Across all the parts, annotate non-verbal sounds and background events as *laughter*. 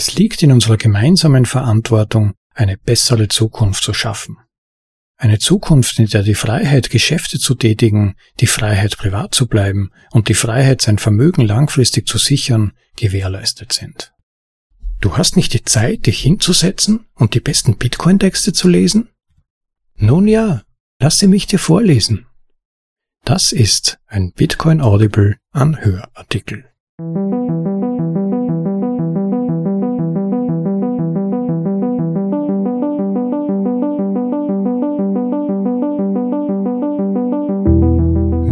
Es liegt in unserer gemeinsamen Verantwortung, eine bessere Zukunft zu schaffen. Eine Zukunft, in der die Freiheit, Geschäfte zu tätigen, die Freiheit, privat zu bleiben und die Freiheit, sein Vermögen langfristig zu sichern, gewährleistet sind. Du hast nicht die Zeit, dich hinzusetzen und die besten Bitcoin-Texte zu lesen? Nun ja, lasse mich dir vorlesen. Das ist ein Bitcoin Audible Anhörartikel.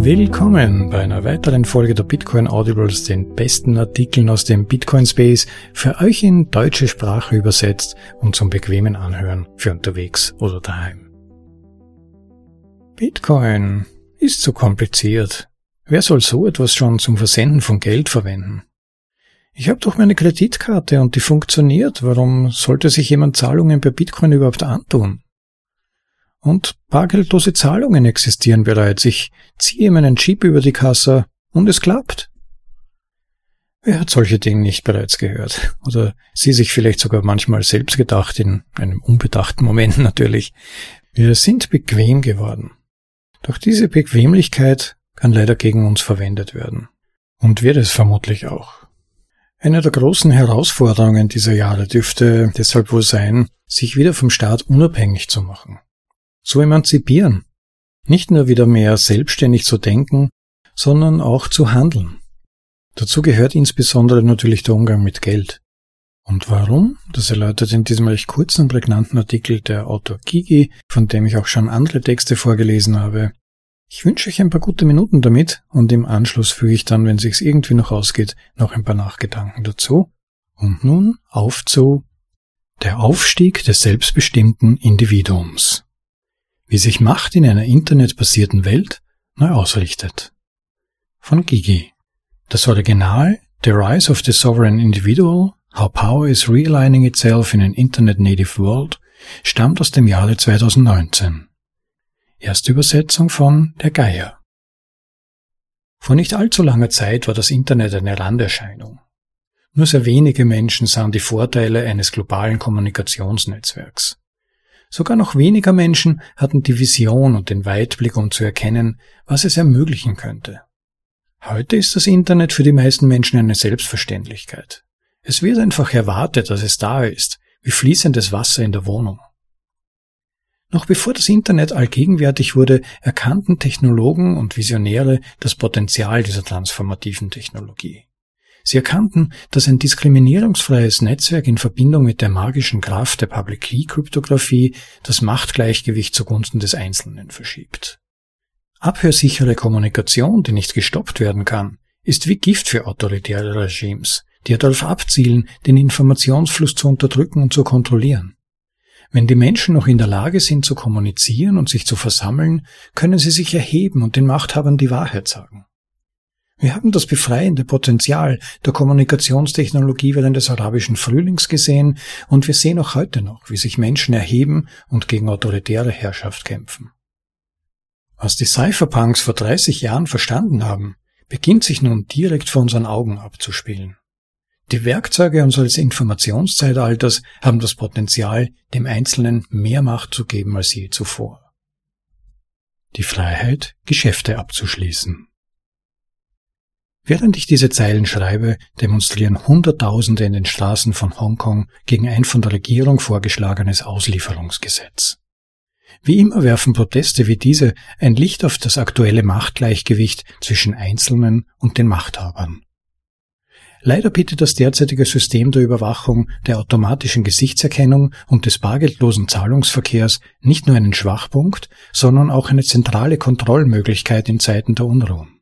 Willkommen bei einer weiteren Folge der Bitcoin Audibles, den besten Artikeln aus dem Bitcoin Space, für euch in deutsche Sprache übersetzt und zum bequemen Anhören für unterwegs oder daheim. Bitcoin ist zu kompliziert. Wer soll so etwas schon zum Versenden von Geld verwenden? Ich habe doch meine Kreditkarte und die funktioniert. Warum sollte sich jemand Zahlungen per Bitcoin überhaupt antun? Und bargeldlose Zahlungen existieren bereits. Ich ziehe meinen Chip über die Kasse und es klappt. Wer hat solche Dinge nicht bereits gehört? Oder sie sich vielleicht sogar manchmal selbst gedacht, in einem unbedachten Moment *laughs* natürlich. Wir sind bequem geworden. Doch diese Bequemlichkeit kann leider gegen uns verwendet werden. Und wird es vermutlich auch. Eine der großen Herausforderungen dieser Jahre dürfte deshalb wohl sein, sich wieder vom Staat unabhängig zu machen zu emanzipieren, nicht nur wieder mehr selbstständig zu denken, sondern auch zu handeln. Dazu gehört insbesondere natürlich der Umgang mit Geld. Und warum? Das erläutert in diesem recht kurzen prägnanten Artikel der Autor Gigi, von dem ich auch schon andere Texte vorgelesen habe. Ich wünsche euch ein paar gute Minuten damit und im Anschluss füge ich dann, wenn sich's irgendwie noch ausgeht, noch ein paar Nachgedanken dazu. Und nun auf zu der Aufstieg des selbstbestimmten Individuums wie sich Macht in einer internetbasierten Welt neu ausrichtet. Von Gigi. Das Original The Rise of the Sovereign Individual, How Power is Realigning Itself in an Internet Native World stammt aus dem Jahre 2019. Erste Übersetzung von Der Geier. Vor nicht allzu langer Zeit war das Internet eine Randerscheinung. Nur sehr wenige Menschen sahen die Vorteile eines globalen Kommunikationsnetzwerks. Sogar noch weniger Menschen hatten die Vision und den Weitblick, um zu erkennen, was es ermöglichen könnte. Heute ist das Internet für die meisten Menschen eine Selbstverständlichkeit. Es wird einfach erwartet, dass es da ist, wie fließendes Wasser in der Wohnung. Noch bevor das Internet allgegenwärtig wurde, erkannten Technologen und Visionäre das Potenzial dieser transformativen Technologie. Sie erkannten, dass ein diskriminierungsfreies Netzwerk in Verbindung mit der magischen Kraft der Public Key Kryptographie das Machtgleichgewicht zugunsten des Einzelnen verschiebt. Abhörsichere Kommunikation, die nicht gestoppt werden kann, ist wie Gift für autoritäre Regimes, die darauf abzielen, den Informationsfluss zu unterdrücken und zu kontrollieren. Wenn die Menschen noch in der Lage sind zu kommunizieren und sich zu versammeln, können sie sich erheben und den Machthabern die Wahrheit sagen. Wir haben das befreiende Potenzial der Kommunikationstechnologie während des arabischen Frühlings gesehen und wir sehen auch heute noch, wie sich Menschen erheben und gegen autoritäre Herrschaft kämpfen. Was die Cypherpunks vor 30 Jahren verstanden haben, beginnt sich nun direkt vor unseren Augen abzuspielen. Die Werkzeuge unseres Informationszeitalters haben das Potenzial, dem Einzelnen mehr Macht zu geben als je zuvor. Die Freiheit, Geschäfte abzuschließen. Während ich diese Zeilen schreibe, demonstrieren Hunderttausende in den Straßen von Hongkong gegen ein von der Regierung vorgeschlagenes Auslieferungsgesetz. Wie immer werfen Proteste wie diese ein Licht auf das aktuelle Machtgleichgewicht zwischen Einzelnen und den Machthabern. Leider bietet das derzeitige System der Überwachung, der automatischen Gesichtserkennung und des bargeldlosen Zahlungsverkehrs nicht nur einen Schwachpunkt, sondern auch eine zentrale Kontrollmöglichkeit in Zeiten der Unruhen.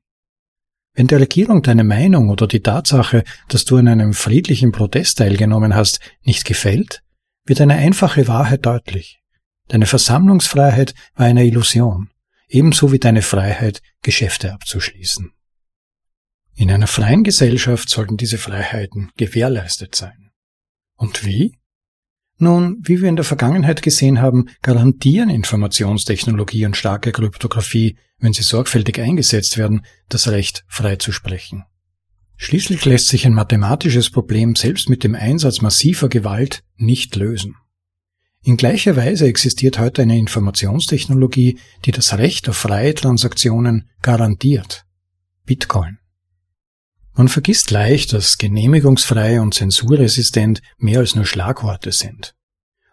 Wenn der Regierung deine Meinung oder die Tatsache, dass du an einem friedlichen Protest teilgenommen hast, nicht gefällt, wird eine einfache Wahrheit deutlich. Deine Versammlungsfreiheit war eine Illusion, ebenso wie deine Freiheit, Geschäfte abzuschließen. In einer freien Gesellschaft sollten diese Freiheiten gewährleistet sein. Und wie? Nun, wie wir in der Vergangenheit gesehen haben, garantieren Informationstechnologie und starke Kryptographie, wenn sie sorgfältig eingesetzt werden, das Recht frei zu sprechen. Schließlich lässt sich ein mathematisches Problem selbst mit dem Einsatz massiver Gewalt nicht lösen. In gleicher Weise existiert heute eine Informationstechnologie, die das Recht auf freie Transaktionen garantiert. Bitcoin. Man vergisst leicht, dass genehmigungsfrei und zensurresistent mehr als nur Schlagworte sind.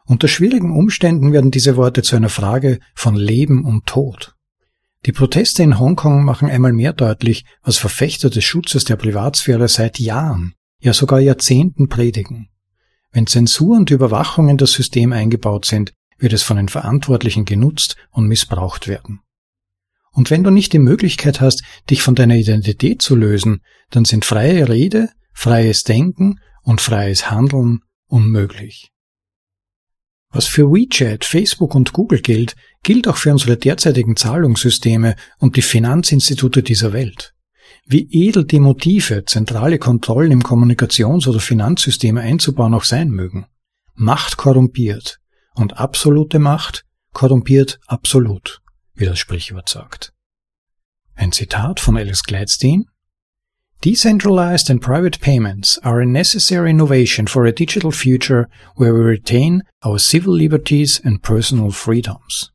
Unter schwierigen Umständen werden diese Worte zu einer Frage von Leben und Tod. Die Proteste in Hongkong machen einmal mehr deutlich, was Verfechter des Schutzes der Privatsphäre seit Jahren, ja sogar Jahrzehnten predigen. Wenn Zensur und Überwachung in das System eingebaut sind, wird es von den Verantwortlichen genutzt und missbraucht werden. Und wenn du nicht die Möglichkeit hast, dich von deiner Identität zu lösen, dann sind freie Rede, freies Denken und freies Handeln unmöglich. Was für WeChat, Facebook und Google gilt, gilt auch für unsere derzeitigen Zahlungssysteme und die Finanzinstitute dieser Welt. Wie edel die Motive, zentrale Kontrollen im Kommunikations- oder Finanzsystem einzubauen auch sein mögen. Macht korrumpiert und absolute Macht korrumpiert absolut, wie das Sprichwort sagt. Ein Zitat von Alice Gladstein Decentralized and private payments are a necessary innovation for a digital future where we retain our civil liberties and personal freedoms.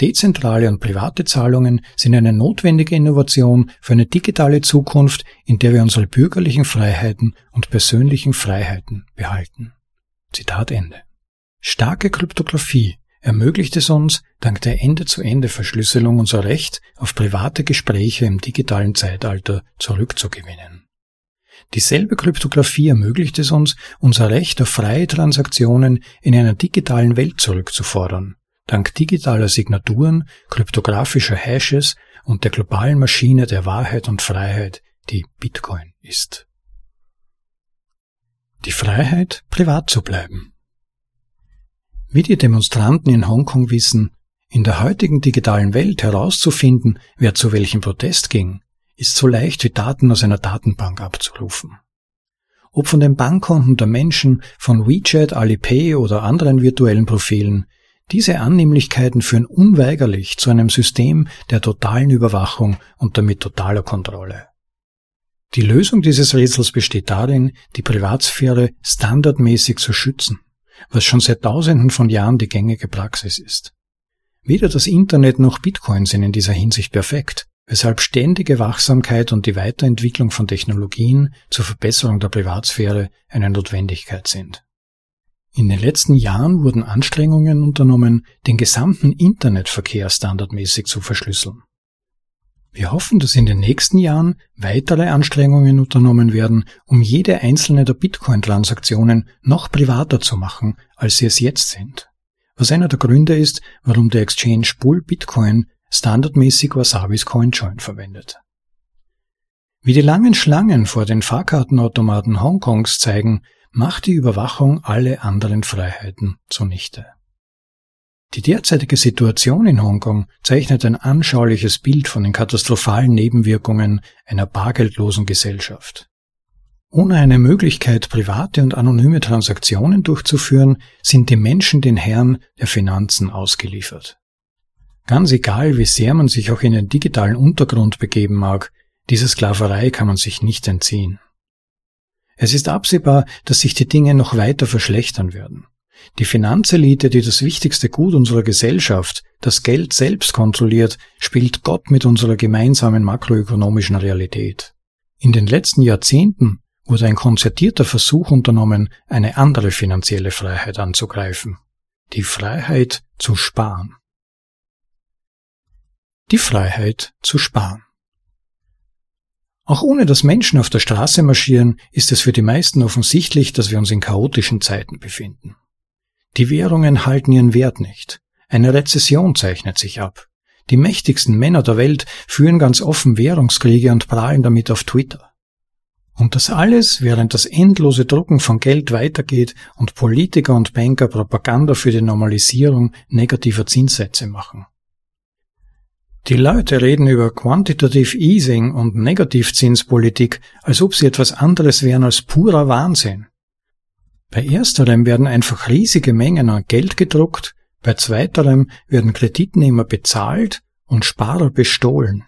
Dezentrale und private Zahlungen sind eine notwendige Innovation für eine digitale Zukunft, in der wir unsere bürgerlichen Freiheiten und persönlichen Freiheiten behalten. Zitat Ende. Starke Kryptographie ermöglicht es uns, dank der Ende-zu-Ende-Verschlüsselung unser Recht auf private Gespräche im digitalen Zeitalter zurückzugewinnen. Dieselbe Kryptographie ermöglicht es uns, unser Recht auf freie Transaktionen in einer digitalen Welt zurückzufordern, dank digitaler Signaturen, kryptografischer Hashes und der globalen Maschine der Wahrheit und Freiheit, die Bitcoin ist. Die Freiheit, privat zu bleiben. Wie die Demonstranten in Hongkong wissen, in der heutigen digitalen Welt herauszufinden, wer zu welchem Protest ging, ist so leicht wie Daten aus einer Datenbank abzurufen. Ob von den Bankkonten der Menschen, von WeChat, Alipay oder anderen virtuellen Profilen, diese Annehmlichkeiten führen unweigerlich zu einem System der totalen Überwachung und damit totaler Kontrolle. Die Lösung dieses Rätsels besteht darin, die Privatsphäre standardmäßig zu schützen was schon seit Tausenden von Jahren die gängige Praxis ist. Weder das Internet noch Bitcoin sind in dieser Hinsicht perfekt, weshalb ständige Wachsamkeit und die Weiterentwicklung von Technologien zur Verbesserung der Privatsphäre eine Notwendigkeit sind. In den letzten Jahren wurden Anstrengungen unternommen, den gesamten Internetverkehr standardmäßig zu verschlüsseln. Wir hoffen, dass in den nächsten Jahren weitere Anstrengungen unternommen werden, um jede einzelne der Bitcoin-Transaktionen noch privater zu machen, als sie es jetzt sind. Was einer der Gründe ist, warum der Exchange Bull Bitcoin standardmäßig Wasabis CoinJoin verwendet. Wie die langen Schlangen vor den Fahrkartenautomaten Hongkongs zeigen, macht die Überwachung alle anderen Freiheiten zunichte. Die derzeitige Situation in Hongkong zeichnet ein anschauliches Bild von den katastrophalen Nebenwirkungen einer bargeldlosen Gesellschaft. Ohne eine Möglichkeit, private und anonyme Transaktionen durchzuführen, sind die Menschen den Herren der Finanzen ausgeliefert. Ganz egal, wie sehr man sich auch in den digitalen Untergrund begeben mag, dieser Sklaverei kann man sich nicht entziehen. Es ist absehbar, dass sich die Dinge noch weiter verschlechtern werden. Die Finanzelite, die das wichtigste Gut unserer Gesellschaft, das Geld selbst kontrolliert, spielt Gott mit unserer gemeinsamen makroökonomischen Realität. In den letzten Jahrzehnten wurde ein konzertierter Versuch unternommen, eine andere finanzielle Freiheit anzugreifen. Die Freiheit zu sparen. Die Freiheit zu sparen. Auch ohne dass Menschen auf der Straße marschieren, ist es für die meisten offensichtlich, dass wir uns in chaotischen Zeiten befinden. Die Währungen halten ihren Wert nicht. Eine Rezession zeichnet sich ab. Die mächtigsten Männer der Welt führen ganz offen Währungskriege und prahlen damit auf Twitter. Und das alles, während das endlose Drucken von Geld weitergeht und Politiker und Banker Propaganda für die Normalisierung negativer Zinssätze machen. Die Leute reden über Quantitative Easing und Negativzinspolitik, als ob sie etwas anderes wären als purer Wahnsinn. Bei ersterem werden einfach riesige Mengen an Geld gedruckt, bei zweiterem werden Kreditnehmer bezahlt und Sparer bestohlen.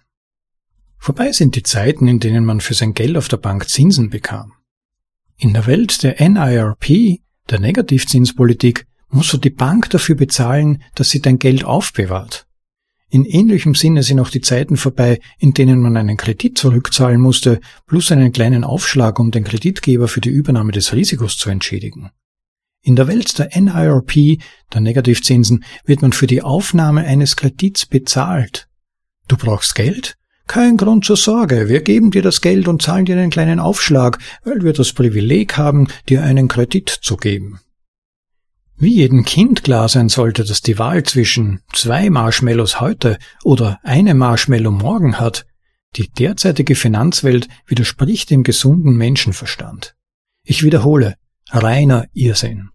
Vorbei sind die Zeiten, in denen man für sein Geld auf der Bank Zinsen bekam. In der Welt der NIRP, der Negativzinspolitik, musst du die Bank dafür bezahlen, dass sie dein Geld aufbewahrt. In ähnlichem Sinne sind auch die Zeiten vorbei, in denen man einen Kredit zurückzahlen musste, plus einen kleinen Aufschlag, um den Kreditgeber für die Übernahme des Risikos zu entschädigen. In der Welt der NIRP, der Negativzinsen, wird man für die Aufnahme eines Kredits bezahlt. Du brauchst Geld? Kein Grund zur Sorge, wir geben dir das Geld und zahlen dir einen kleinen Aufschlag, weil wir das Privileg haben, dir einen Kredit zu geben. Wie jedem Kind klar sein sollte, dass die Wahl zwischen zwei Marshmallows heute oder einem Marshmallow morgen hat, die derzeitige Finanzwelt widerspricht dem gesunden Menschenverstand. Ich wiederhole, reiner Irrsinn.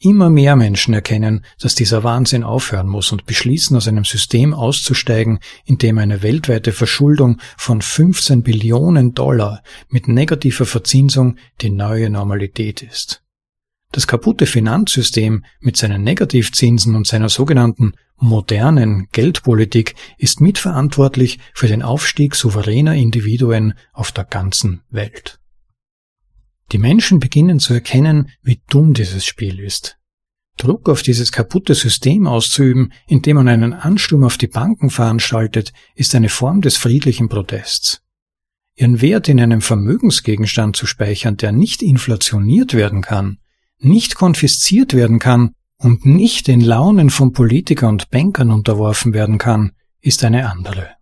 Immer mehr Menschen erkennen, dass dieser Wahnsinn aufhören muss und beschließen, aus einem System auszusteigen, in dem eine weltweite Verschuldung von 15 Billionen Dollar mit negativer Verzinsung die neue Normalität ist. Das kaputte Finanzsystem mit seinen Negativzinsen und seiner sogenannten modernen Geldpolitik ist mitverantwortlich für den Aufstieg souveräner Individuen auf der ganzen Welt. Die Menschen beginnen zu erkennen, wie dumm dieses Spiel ist. Druck auf dieses kaputte System auszuüben, indem man einen Ansturm auf die Banken veranstaltet, ist eine Form des friedlichen Protests. Ihren Wert in einem Vermögensgegenstand zu speichern, der nicht inflationiert werden kann, nicht konfisziert werden kann und nicht den Launen von Politikern und Bankern unterworfen werden kann, ist eine andere.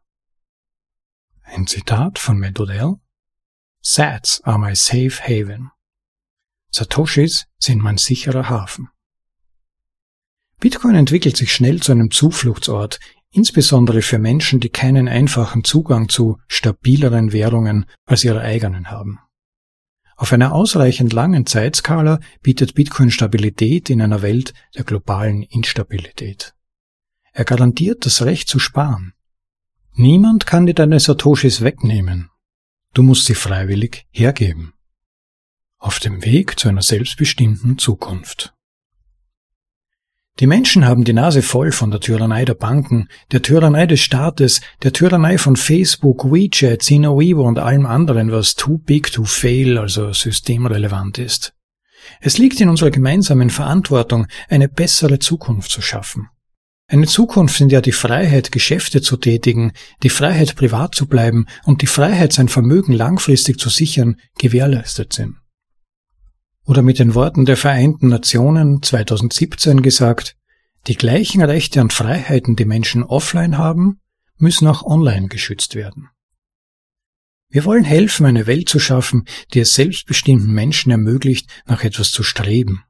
Ein Zitat von Matt Sats are my safe haven. Satoshis sind mein sicherer Hafen. Bitcoin entwickelt sich schnell zu einem Zufluchtsort, insbesondere für Menschen, die keinen einfachen Zugang zu stabileren Währungen als ihre eigenen haben. Auf einer ausreichend langen Zeitskala bietet Bitcoin Stabilität in einer Welt der globalen Instabilität. Er garantiert das Recht zu sparen. Niemand kann dir deine Satoshis wegnehmen, Du musst sie freiwillig hergeben. Auf dem Weg zu einer selbstbestimmten Zukunft. Die Menschen haben die Nase voll von der Tyrannei der Banken, der Tyrannei des Staates, der Tyrannei von Facebook, WeChat, Sinowevo und allem anderen, was too big to fail, also systemrelevant ist. Es liegt in unserer gemeinsamen Verantwortung, eine bessere Zukunft zu schaffen. Eine Zukunft, in der die Freiheit, Geschäfte zu tätigen, die Freiheit, privat zu bleiben und die Freiheit, sein Vermögen langfristig zu sichern, gewährleistet sind. Oder mit den Worten der Vereinten Nationen 2017 gesagt, die gleichen Rechte und Freiheiten, die Menschen offline haben, müssen auch online geschützt werden. Wir wollen helfen, eine Welt zu schaffen, die es selbstbestimmten Menschen ermöglicht, nach etwas zu streben.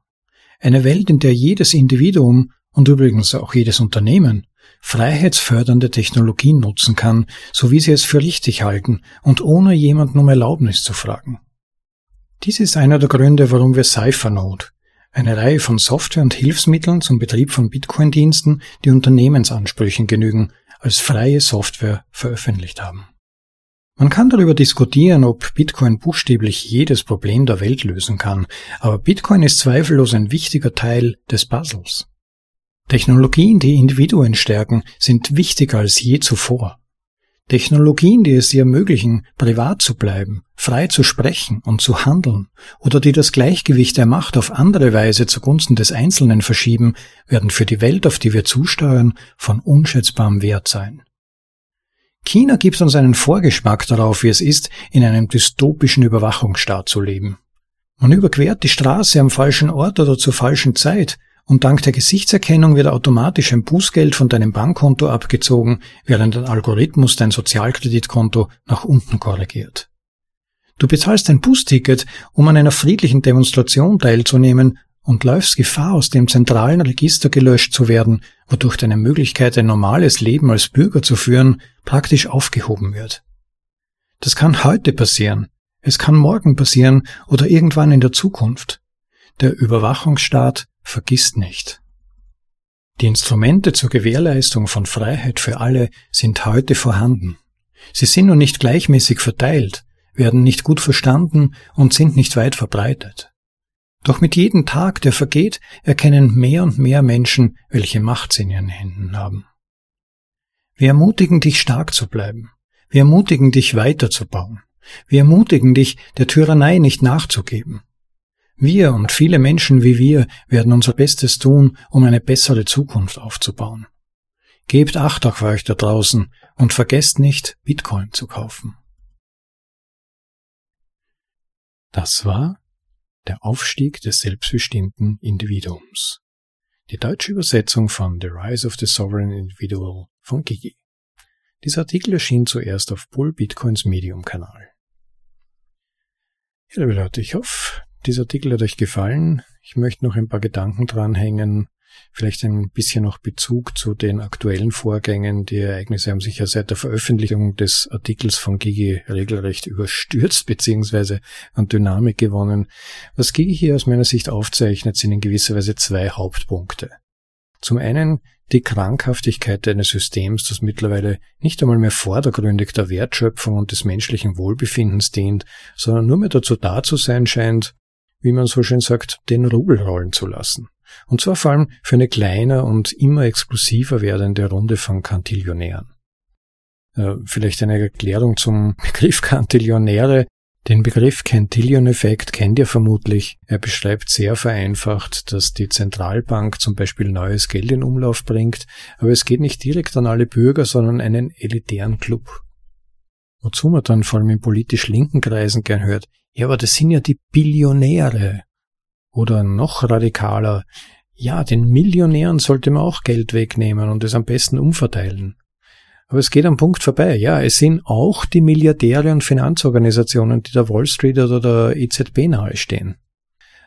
Eine Welt, in der jedes Individuum und übrigens auch jedes Unternehmen freiheitsfördernde Technologien nutzen kann, so wie sie es für richtig halten und ohne jemanden um Erlaubnis zu fragen. Dies ist einer der Gründe, warum wir Cyphernode, eine Reihe von Software und Hilfsmitteln zum Betrieb von Bitcoin-Diensten, die Unternehmensansprüchen genügen, als freie Software veröffentlicht haben. Man kann darüber diskutieren, ob Bitcoin buchstäblich jedes Problem der Welt lösen kann, aber Bitcoin ist zweifellos ein wichtiger Teil des Puzzles. Technologien, die Individuen stärken, sind wichtiger als je zuvor. Technologien, die es dir ermöglichen, privat zu bleiben, frei zu sprechen und zu handeln, oder die das Gleichgewicht der Macht auf andere Weise zugunsten des Einzelnen verschieben, werden für die Welt, auf die wir zusteuern, von unschätzbarem Wert sein. China gibt uns einen Vorgeschmack darauf, wie es ist, in einem dystopischen Überwachungsstaat zu leben. Man überquert die Straße am falschen Ort oder zur falschen Zeit, und dank der Gesichtserkennung wird automatisch ein Bußgeld von deinem Bankkonto abgezogen, während ein Algorithmus dein Sozialkreditkonto nach unten korrigiert. Du bezahlst ein Busticket, um an einer friedlichen Demonstration teilzunehmen und läufst Gefahr, aus dem zentralen Register gelöscht zu werden, wodurch deine Möglichkeit, ein normales Leben als Bürger zu führen, praktisch aufgehoben wird. Das kann heute passieren, es kann morgen passieren oder irgendwann in der Zukunft. Der Überwachungsstaat vergisst nicht. Die Instrumente zur Gewährleistung von Freiheit für alle sind heute vorhanden. Sie sind nur nicht gleichmäßig verteilt, werden nicht gut verstanden und sind nicht weit verbreitet. Doch mit jedem Tag, der vergeht, erkennen mehr und mehr Menschen, welche Macht sie in ihren Händen haben. Wir ermutigen dich stark zu bleiben. Wir ermutigen dich weiterzubauen. Wir ermutigen dich, der Tyrannei nicht nachzugeben. Wir und viele Menschen wie wir werden unser Bestes tun, um eine bessere Zukunft aufzubauen. Gebt Acht auf euch da draußen und vergesst nicht, Bitcoin zu kaufen. Das war der Aufstieg des selbstbestimmten Individuums. Die deutsche Übersetzung von The Rise of the Sovereign Individual von Gigi. Dieser Artikel erschien zuerst auf Bull Bitcoins Medium-Kanal. Ja, liebe Leute, ich hoffe, dieser Artikel hat euch gefallen. Ich möchte noch ein paar Gedanken dranhängen, vielleicht ein bisschen noch Bezug zu den aktuellen Vorgängen. Die Ereignisse haben sich ja seit der Veröffentlichung des Artikels von Gigi regelrecht überstürzt bzw. an Dynamik gewonnen. Was Gigi hier aus meiner Sicht aufzeichnet, sind in gewisser Weise zwei Hauptpunkte. Zum einen die Krankhaftigkeit eines Systems, das mittlerweile nicht einmal mehr vordergründig der Wertschöpfung und des menschlichen Wohlbefindens dient, sondern nur mehr dazu da zu sein scheint, wie man so schön sagt, den Rubel rollen zu lassen. Und zwar vor allem für eine kleiner und immer exklusiver werdende Runde von Kantillionären. Äh, vielleicht eine Erklärung zum *laughs* Begriff Kantillionäre. Den Begriff Cantillon-Effekt kennt ihr vermutlich. Er beschreibt sehr vereinfacht, dass die Zentralbank zum Beispiel neues Geld in Umlauf bringt, aber es geht nicht direkt an alle Bürger, sondern einen elitären Club. Wozu man dann vor allem in politisch linken Kreisen gern hört, ja, aber das sind ja die Billionäre. Oder noch radikaler, ja, den Millionären sollte man auch Geld wegnehmen und es am besten umverteilen. Aber es geht am Punkt vorbei. Ja, es sind auch die Milliardäre und Finanzorganisationen, die der Wall Street oder der EZB nahestehen.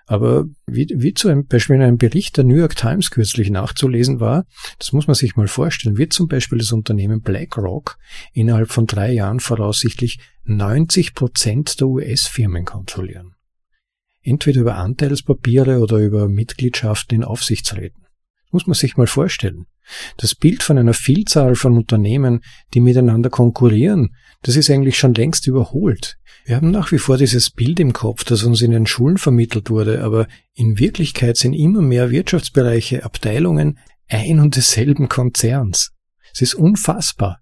Aber wie, wie zum Beispiel in einem Bericht der New York Times kürzlich nachzulesen war, das muss man sich mal vorstellen, wird zum Beispiel das Unternehmen BlackRock innerhalb von drei Jahren voraussichtlich 90 Prozent der US-Firmen kontrollieren entweder über Anteilspapiere oder über Mitgliedschaften in Aufsichtsräten. Muss man sich mal vorstellen. Das Bild von einer Vielzahl von Unternehmen, die miteinander konkurrieren, das ist eigentlich schon längst überholt. Wir haben nach wie vor dieses Bild im Kopf, das uns in den Schulen vermittelt wurde, aber in Wirklichkeit sind immer mehr Wirtschaftsbereiche Abteilungen ein und desselben Konzerns. Es ist unfassbar.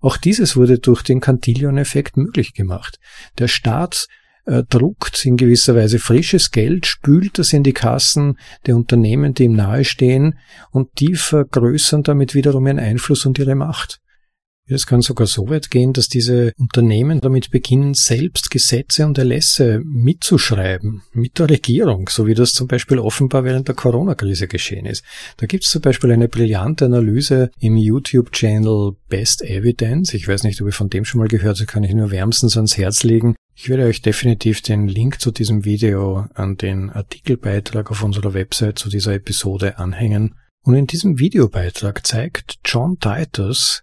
Auch dieses wurde durch den Cantillon-Effekt möglich gemacht. Der Staat äh, druckt in gewisser Weise frisches Geld, spült das in die Kassen der Unternehmen, die ihm nahestehen, und die vergrößern damit wiederum ihren Einfluss und ihre Macht. Es kann sogar so weit gehen, dass diese Unternehmen damit beginnen, selbst Gesetze und Erlässe mitzuschreiben, mit der Regierung, so wie das zum Beispiel offenbar während der Corona-Krise geschehen ist. Da gibt es zum Beispiel eine brillante Analyse im YouTube-Channel Best Evidence. Ich weiß nicht, ob ihr von dem schon mal gehört habt, kann ich nur wärmstens ans Herz legen. Ich werde euch definitiv den Link zu diesem Video an den Artikelbeitrag auf unserer Website zu dieser Episode anhängen. Und in diesem Videobeitrag zeigt John Titus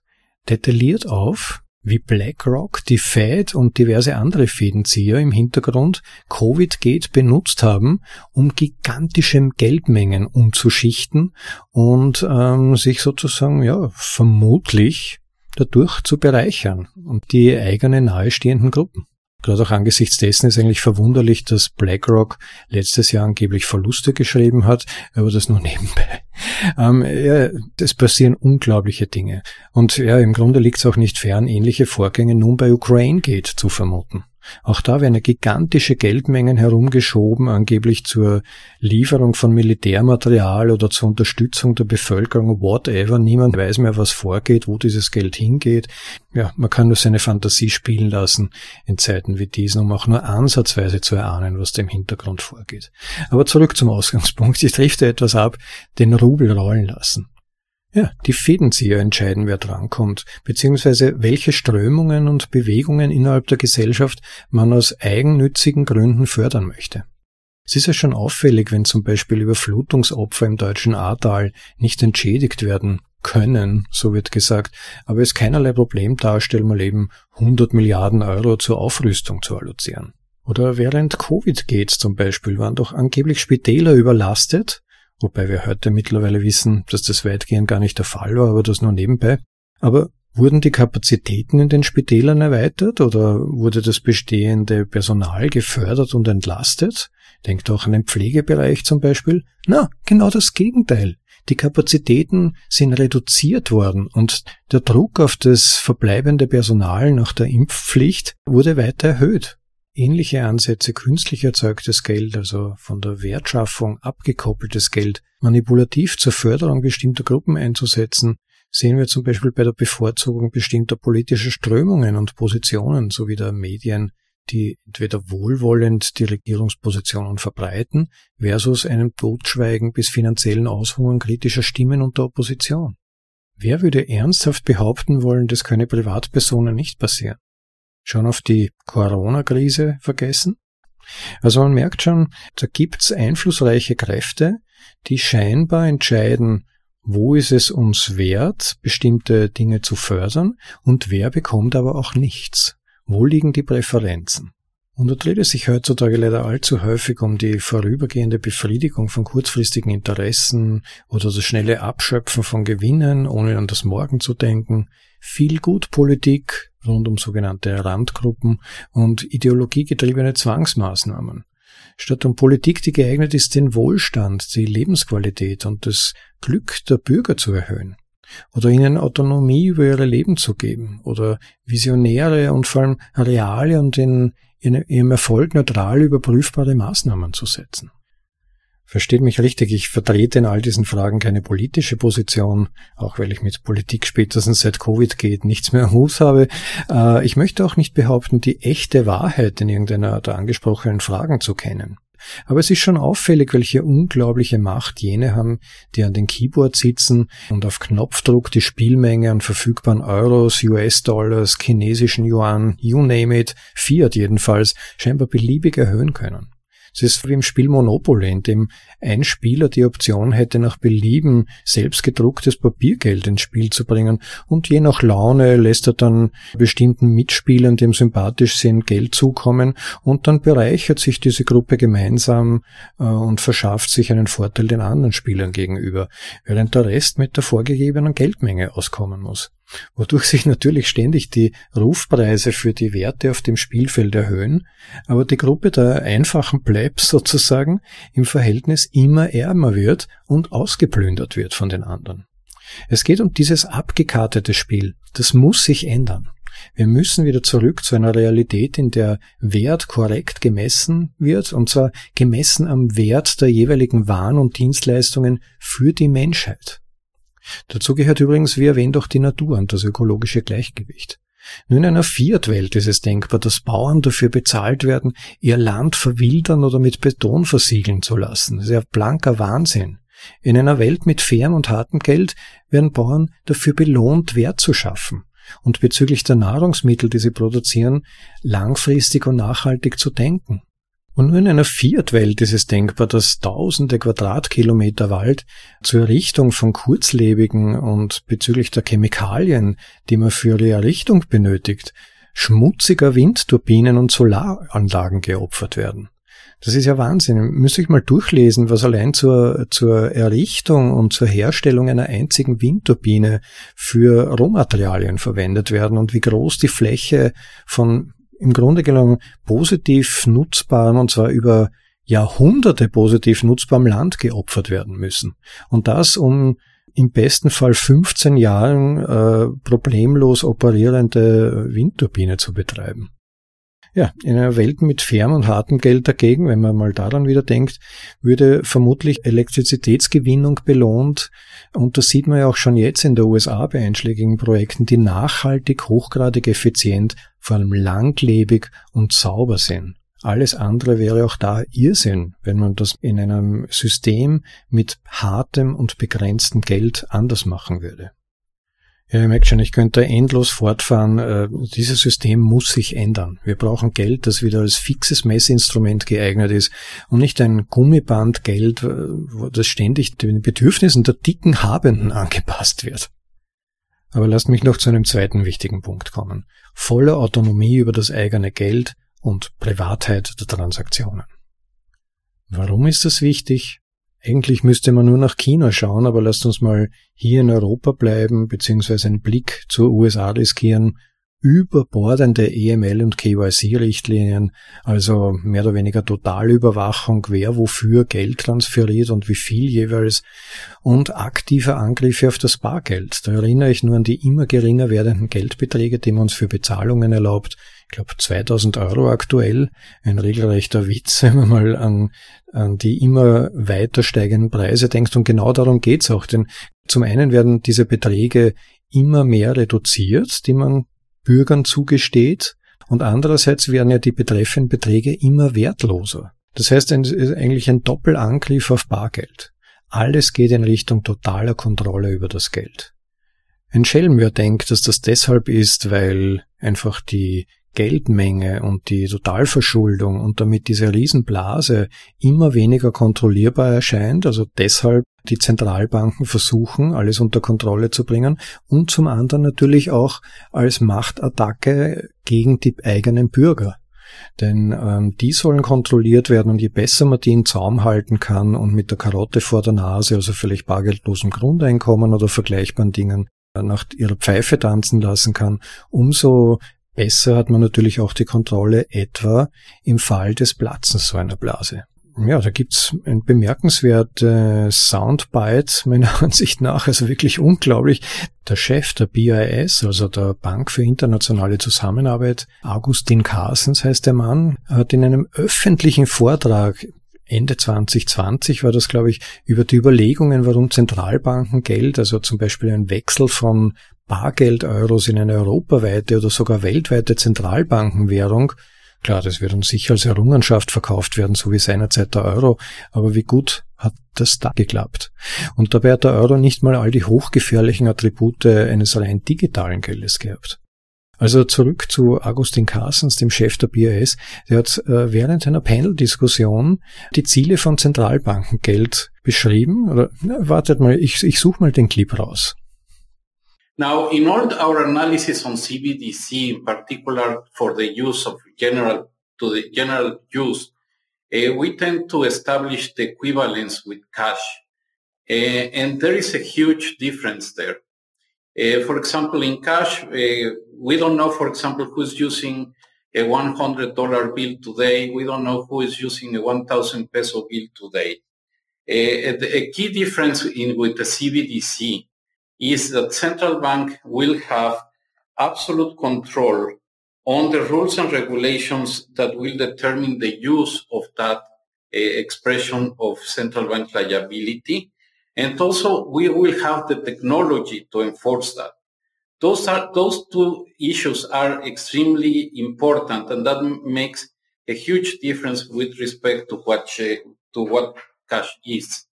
detailliert auf, wie BlackRock, die Fed und diverse andere Fädenzieher im Hintergrund Covid-Gate benutzt haben, um gigantische Geldmengen umzuschichten und ähm, sich sozusagen ja vermutlich dadurch zu bereichern und die eigenen nahestehenden Gruppen. Gerade auch angesichts dessen ist eigentlich verwunderlich, dass BlackRock letztes Jahr angeblich Verluste geschrieben hat, aber das nur nebenbei. Ähm, ja, es passieren unglaubliche Dinge. Und ja, im Grunde liegt es auch nicht fern, ähnliche Vorgänge nun bei Ukraine Gate zu vermuten. Auch da werden gigantische Geldmengen herumgeschoben, angeblich zur Lieferung von Militärmaterial oder zur Unterstützung der Bevölkerung, whatever. Niemand weiß mehr, was vorgeht, wo dieses Geld hingeht. Ja, man kann nur seine Fantasie spielen lassen in Zeiten wie diesen, um auch nur ansatzweise zu erahnen, was da im Hintergrund vorgeht. Aber zurück zum Ausgangspunkt. Ich drifte etwas ab, den Rubel rollen lassen. Ja, die Fädenzieher entscheiden, wer drankommt, beziehungsweise welche Strömungen und Bewegungen innerhalb der Gesellschaft man aus eigennützigen Gründen fördern möchte. Es ist ja schon auffällig, wenn zum Beispiel Überflutungsopfer im deutschen Ahrtal nicht entschädigt werden können, so wird gesagt, aber es keinerlei Problem darstellen, mal eben 100 Milliarden Euro zur Aufrüstung zu allozieren. Oder während Covid geht zum Beispiel, waren doch angeblich Spitäler überlastet, wobei wir heute mittlerweile wissen, dass das weitgehend gar nicht der Fall war, aber das nur nebenbei. Aber wurden die Kapazitäten in den Spitälern erweitert oder wurde das bestehende Personal gefördert und entlastet? Denkt auch an den Pflegebereich zum Beispiel. Na, genau das Gegenteil. Die Kapazitäten sind reduziert worden und der Druck auf das verbleibende Personal nach der Impfpflicht wurde weiter erhöht. Ähnliche Ansätze, künstlich erzeugtes Geld, also von der Wertschaffung abgekoppeltes Geld, manipulativ zur Förderung bestimmter Gruppen einzusetzen, sehen wir zum Beispiel bei der Bevorzugung bestimmter politischer Strömungen und Positionen sowie der Medien, die entweder wohlwollend die Regierungspositionen verbreiten versus einem Totschweigen bis finanziellen Aushungern kritischer Stimmen und der Opposition. Wer würde ernsthaft behaupten wollen, das könne Privatpersonen nicht passieren? Schon auf die Corona-Krise vergessen? Also man merkt schon, da gibt's einflussreiche Kräfte, die scheinbar entscheiden, wo ist es uns wert, bestimmte Dinge zu fördern und wer bekommt aber auch nichts. Wo liegen die Präferenzen? Und da dreht es sich heutzutage leider allzu häufig um die vorübergehende Befriedigung von kurzfristigen Interessen oder das schnelle Abschöpfen von Gewinnen, ohne an das Morgen zu denken, viel Gutpolitik rund um sogenannte Randgruppen und ideologiegetriebene Zwangsmaßnahmen. Statt um Politik, die geeignet ist, den Wohlstand, die Lebensqualität und das Glück der Bürger zu erhöhen oder ihnen Autonomie über ihre Leben zu geben oder visionäre und vor allem reale und in, ihrem Erfolg neutral überprüfbare Maßnahmen zu setzen. Versteht mich richtig, ich vertrete in all diesen Fragen keine politische Position, auch weil ich mit Politik spätestens seit Covid geht nichts mehr am Hus habe. Äh, ich möchte auch nicht behaupten, die echte Wahrheit in irgendeiner der angesprochenen Fragen zu kennen. Aber es ist schon auffällig, welche unglaubliche Macht jene haben, die an den Keyboard sitzen und auf Knopfdruck die Spielmenge an verfügbaren Euros, US-Dollars, chinesischen Yuan, you name it, Fiat jedenfalls, scheinbar beliebig erhöhen können. Es ist wie im Spiel Monopoly, in dem ein Spieler die Option hätte, nach Belieben selbstgedrucktes Papiergeld ins Spiel zu bringen. Und je nach Laune lässt er dann bestimmten Mitspielern, dem sympathisch sind, Geld zukommen. Und dann bereichert sich diese Gruppe gemeinsam äh, und verschafft sich einen Vorteil den anderen Spielern gegenüber, während der Rest mit der vorgegebenen Geldmenge auskommen muss wodurch sich natürlich ständig die Rufpreise für die Werte auf dem Spielfeld erhöhen, aber die Gruppe der einfachen Plebs sozusagen im Verhältnis immer ärmer wird und ausgeplündert wird von den anderen. Es geht um dieses abgekartete Spiel. Das muss sich ändern. Wir müssen wieder zurück zu einer Realität, in der Wert korrekt gemessen wird, und zwar gemessen am Wert der jeweiligen Waren und Dienstleistungen für die Menschheit. Dazu gehört übrigens, wie erwähnt, auch die Natur und das ökologische Gleichgewicht. Nur in einer Fiat-Welt ist es denkbar, dass Bauern dafür bezahlt werden, ihr Land verwildern oder mit Beton versiegeln zu lassen. Das ist ja blanker Wahnsinn. In einer Welt mit fairem und hartem Geld werden Bauern dafür belohnt, Wert zu schaffen und bezüglich der Nahrungsmittel, die sie produzieren, langfristig und nachhaltig zu denken. Und nur in einer Fiat-Welt ist es denkbar, dass tausende Quadratkilometer Wald zur Errichtung von kurzlebigen und bezüglich der Chemikalien, die man für ihre Errichtung benötigt, schmutziger Windturbinen und Solaranlagen geopfert werden. Das ist ja Wahnsinn. Müsste ich mal durchlesen, was allein zur, zur Errichtung und zur Herstellung einer einzigen Windturbine für Rohmaterialien verwendet werden und wie groß die Fläche von im Grunde genommen positiv nutzbarem, und zwar über Jahrhunderte positiv nutzbarem Land geopfert werden müssen. Und das, um im besten Fall 15 Jahren äh, problemlos operierende Windturbine zu betreiben. Ja, in einer Welt mit fairem und hartem Geld dagegen, wenn man mal daran wieder denkt, würde vermutlich Elektrizitätsgewinnung belohnt. Und das sieht man ja auch schon jetzt in der USA bei einschlägigen Projekten, die nachhaltig, hochgradig effizient, vor allem langlebig und sauber sind. Alles andere wäre auch da Irrsinn, wenn man das in einem System mit hartem und begrenztem Geld anders machen würde. Ja, ihr merkt schon, ich könnte endlos fortfahren. Äh, dieses System muss sich ändern. Wir brauchen Geld, das wieder als fixes Messinstrument geeignet ist und nicht ein Gummibandgeld, äh, das ständig den Bedürfnissen der dicken Habenden angepasst wird. Aber lasst mich noch zu einem zweiten wichtigen Punkt kommen. Volle Autonomie über das eigene Geld und Privatheit der Transaktionen. Warum ist das wichtig? Eigentlich müsste man nur nach China schauen, aber lasst uns mal hier in Europa bleiben, beziehungsweise einen Blick zur USA riskieren überbordende EML und KYC-Richtlinien, also mehr oder weniger Totalüberwachung, wer wofür Geld transferiert und wie viel jeweils und aktive Angriffe auf das Bargeld. Da erinnere ich nur an die immer geringer werdenden Geldbeträge, die man uns für Bezahlungen erlaubt. Ich glaube 2000 Euro aktuell, ein regelrechter Witz, *laughs* wenn man mal an, an die immer weiter steigenden Preise denkt. Und genau darum geht's auch, denn zum einen werden diese Beträge immer mehr reduziert, die man Bürgern zugesteht, und andererseits werden ja die betreffenden Beträge immer wertloser. Das heißt, es ist eigentlich ein Doppelangriff auf Bargeld. Alles geht in Richtung totaler Kontrolle über das Geld. Ein Schelm, wer denkt, dass das deshalb ist, weil einfach die Geldmenge und die Totalverschuldung und damit diese Riesenblase immer weniger kontrollierbar erscheint, also deshalb die Zentralbanken versuchen, alles unter Kontrolle zu bringen und zum anderen natürlich auch als Machtattacke gegen die eigenen Bürger. Denn ähm, die sollen kontrolliert werden und je besser man die in Zaum halten kann und mit der Karotte vor der Nase, also vielleicht bargeldlosem Grundeinkommen oder vergleichbaren Dingen, nach ihrer Pfeife tanzen lassen kann, umso Besser hat man natürlich auch die Kontrolle etwa im Fall des Platzens so einer Blase. Ja, da gibt's ein bemerkenswertes Soundbite *laughs* meiner Ansicht nach, also wirklich unglaublich. Der Chef der BIS, also der Bank für internationale Zusammenarbeit, Augustin Carstens heißt der Mann, hat in einem öffentlichen Vortrag Ende 2020 war das, glaube ich, über die Überlegungen, warum Zentralbanken Geld, also zum Beispiel ein Wechsel von Bargeld-Euros in eine europaweite oder sogar weltweite Zentralbankenwährung. Klar, das wird uns sicher als Errungenschaft verkauft werden, so wie seinerzeit der Euro, aber wie gut hat das da geklappt? Und dabei hat der Euro nicht mal all die hochgefährlichen Attribute eines rein digitalen Geldes gehabt. Also zurück zu Augustin Carstens, dem Chef der BAS. Der hat äh, während einer Panel-Diskussion die Ziele von Zentralbankengeld beschrieben. Oder na, wartet mal, ich, ich suche mal den Clip raus. Now, in all our analysis on CBDC, in particular for the use of general to the general use, uh, we tend to establish the equivalence with cash. Uh, and there is a huge difference there. Uh, for example, in cash, we don't know, for example, who's using a $100 bill today. We don't know who is using a 1,000 peso bill today. A key difference in with the CBDC is that central bank will have absolute control on the rules and regulations that will determine the use of that uh, expression of central bank liability. And also we will have the technology to enforce that. Those are, those two issues are extremely important and that makes a huge difference with respect to what, to what cash is.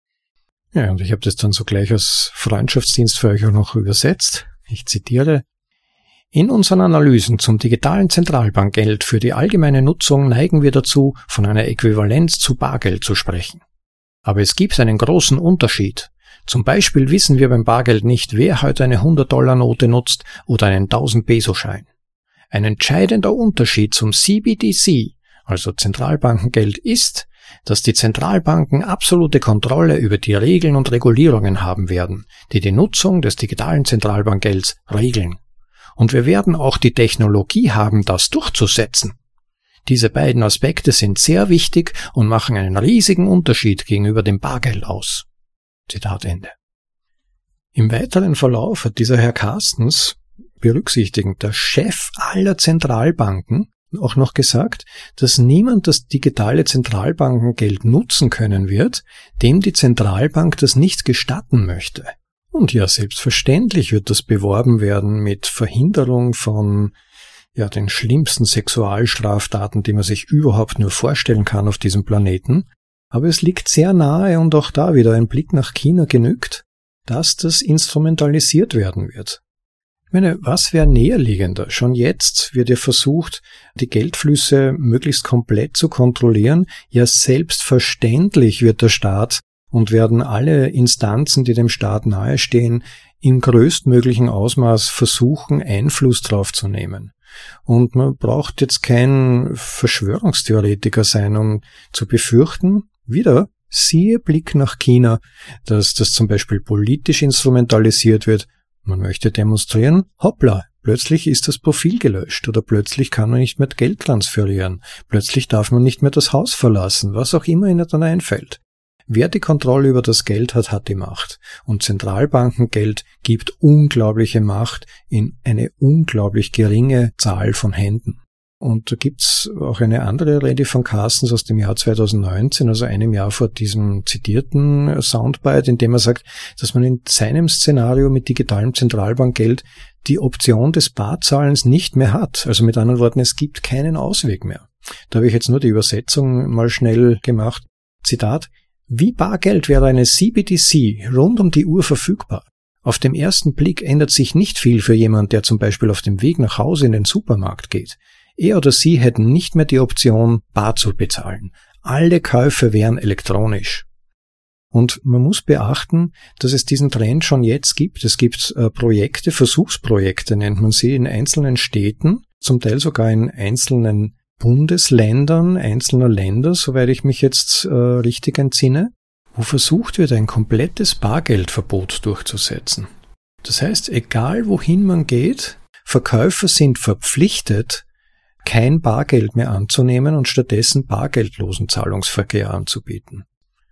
Ja, und ich habe das dann so gleich als Freundschaftsdienst für euch auch noch übersetzt. Ich zitiere. In unseren Analysen zum digitalen Zentralbankgeld für die allgemeine Nutzung neigen wir dazu, von einer Äquivalenz zu Bargeld zu sprechen. Aber es gibt einen großen Unterschied. Zum Beispiel wissen wir beim Bargeld nicht, wer heute eine 100-Dollar-Note nutzt oder einen 1000-Peso-Schein. Ein entscheidender Unterschied zum CBDC, also Zentralbankengeld, ist, dass die Zentralbanken absolute Kontrolle über die Regeln und Regulierungen haben werden, die die Nutzung des digitalen Zentralbankgelds regeln. Und wir werden auch die Technologie haben, das durchzusetzen. Diese beiden Aspekte sind sehr wichtig und machen einen riesigen Unterschied gegenüber dem Bargeld aus. Zitat Ende. Im weiteren Verlauf hat dieser Herr Carstens, berücksichtigend der Chef aller Zentralbanken, auch noch gesagt, dass niemand das digitale Zentralbankengeld nutzen können wird, dem die Zentralbank das nicht gestatten möchte. Und ja, selbstverständlich wird das beworben werden mit Verhinderung von ja, den schlimmsten Sexualstraftaten, die man sich überhaupt nur vorstellen kann auf diesem Planeten. Aber es liegt sehr nahe und auch da wieder ein Blick nach China genügt, dass das instrumentalisiert werden wird. Ich meine, was wäre näherliegender? Schon jetzt wird ja versucht, die Geldflüsse möglichst komplett zu kontrollieren. Ja, selbstverständlich wird der Staat und werden alle Instanzen, die dem Staat nahestehen, im größtmöglichen Ausmaß versuchen, Einfluss drauf zu nehmen. Und man braucht jetzt kein Verschwörungstheoretiker sein, um zu befürchten, wieder siehe Blick nach China, dass das zum Beispiel politisch instrumentalisiert wird man möchte demonstrieren, hoppla, Plötzlich ist das Profil gelöscht oder plötzlich kann man nicht mehr Geld transferieren. Plötzlich darf man nicht mehr das Haus verlassen, was auch immer Ihnen dann einfällt. Wer die Kontrolle über das Geld hat, hat die Macht. Und Zentralbankengeld gibt unglaubliche Macht in eine unglaublich geringe Zahl von Händen. Und da gibt's auch eine andere Rede von Carstens aus dem Jahr 2019, also einem Jahr vor diesem zitierten Soundbite, in dem er sagt, dass man in seinem Szenario mit digitalem Zentralbankgeld die Option des Barzahlens nicht mehr hat. Also mit anderen Worten, es gibt keinen Ausweg mehr. Da habe ich jetzt nur die Übersetzung mal schnell gemacht. Zitat, wie Bargeld wäre eine CBDC rund um die Uhr verfügbar. Auf dem ersten Blick ändert sich nicht viel für jemand, der zum Beispiel auf dem Weg nach Hause in den Supermarkt geht. Er oder sie hätten nicht mehr die Option, bar zu bezahlen. Alle Käufe wären elektronisch. Und man muss beachten, dass es diesen Trend schon jetzt gibt. Es gibt äh, Projekte, Versuchsprojekte nennt man sie, in einzelnen Städten, zum Teil sogar in einzelnen Bundesländern einzelner Länder, soweit ich mich jetzt äh, richtig entsinne, wo versucht wird, ein komplettes Bargeldverbot durchzusetzen. Das heißt, egal wohin man geht, Verkäufer sind verpflichtet, kein Bargeld mehr anzunehmen und stattdessen bargeldlosen Zahlungsverkehr anzubieten.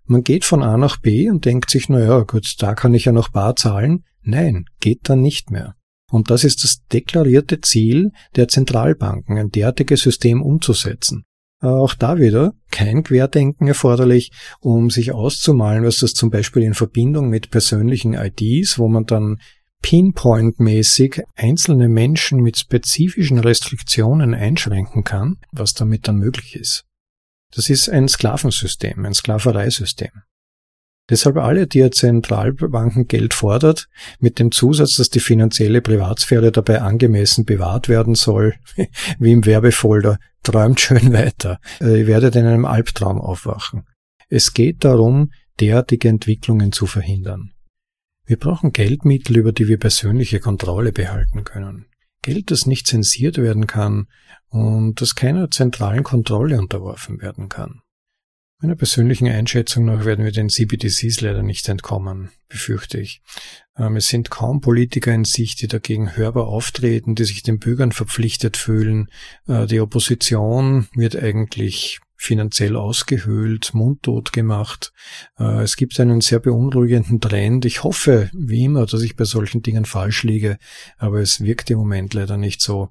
Man geht von A nach B und denkt sich, na ja, gut, da kann ich ja noch bar zahlen. Nein, geht dann nicht mehr. Und das ist das deklarierte Ziel der Zentralbanken, ein derartiges System umzusetzen. Auch da wieder kein Querdenken erforderlich, um sich auszumalen, was das zum Beispiel in Verbindung mit persönlichen IDs, wo man dann Pinpoint-mäßig einzelne Menschen mit spezifischen Restriktionen einschränken kann, was damit dann möglich ist. Das ist ein Sklavensystem, ein Sklavereisystem. Deshalb alle, die ihr Zentralbanken Geld fordert, mit dem Zusatz, dass die finanzielle Privatsphäre dabei angemessen bewahrt werden soll, *laughs* wie im Werbefolder, träumt schön weiter. Ihr werdet in einem Albtraum aufwachen. Es geht darum, derartige Entwicklungen zu verhindern. Wir brauchen Geldmittel, über die wir persönliche Kontrolle behalten können. Geld, das nicht zensiert werden kann und das keiner zentralen Kontrolle unterworfen werden kann. Meiner persönlichen Einschätzung nach werden wir den CBDCs leider nicht entkommen, befürchte ich. Ähm, es sind kaum Politiker in Sicht, die dagegen hörbar auftreten, die sich den Bürgern verpflichtet fühlen. Äh, die Opposition wird eigentlich finanziell ausgehöhlt, mundtot gemacht. Äh, es gibt einen sehr beunruhigenden Trend. Ich hoffe, wie immer, dass ich bei solchen Dingen falsch liege, aber es wirkt im Moment leider nicht so.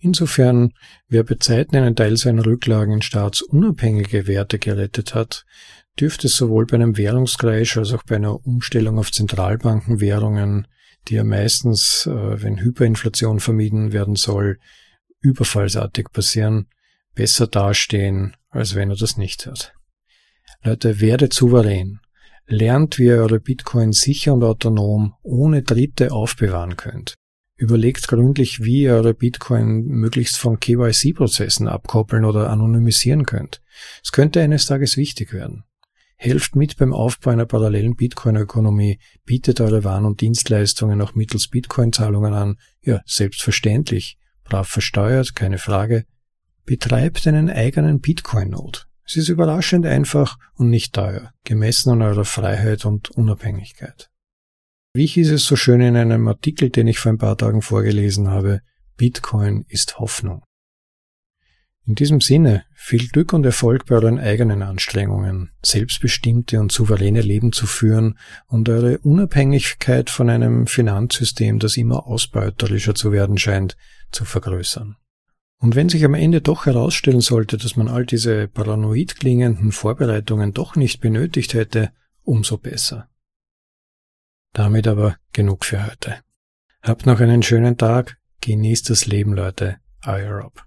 Insofern, wer bei Zeiten einen Teil seiner Rücklagen in staatsunabhängige Werte gerettet hat, dürfte sowohl bei einem Währungscrash als auch bei einer Umstellung auf Zentralbankenwährungen, die ja meistens, äh, wenn Hyperinflation vermieden werden soll, überfallsartig passieren, besser dastehen, als wenn er das nicht hat. Leute, werdet souverän. Lernt, wie ihr eure Bitcoin sicher und autonom ohne Dritte aufbewahren könnt. Überlegt gründlich, wie ihr eure Bitcoin möglichst von KYC-Prozessen abkoppeln oder anonymisieren könnt. Es könnte eines Tages wichtig werden. Helft mit beim Aufbau einer parallelen Bitcoin-Ökonomie, bietet eure Waren und Dienstleistungen auch mittels Bitcoin-Zahlungen an. Ja, selbstverständlich. Brav versteuert, keine Frage. Betreibt einen eigenen Bitcoin-Node. Es ist überraschend einfach und nicht teuer, gemessen an eurer Freiheit und Unabhängigkeit. Wie hieß es so schön in einem Artikel, den ich vor ein paar Tagen vorgelesen habe, Bitcoin ist Hoffnung. In diesem Sinne viel Glück und Erfolg bei euren eigenen Anstrengungen, selbstbestimmte und souveräne Leben zu führen und eure Unabhängigkeit von einem Finanzsystem, das immer ausbeuterischer zu werden scheint, zu vergrößern. Und wenn sich am Ende doch herausstellen sollte, dass man all diese paranoid klingenden Vorbereitungen doch nicht benötigt hätte, umso besser. Damit aber genug für heute. Habt noch einen schönen Tag, genießt das Leben, Leute. Euer Rob.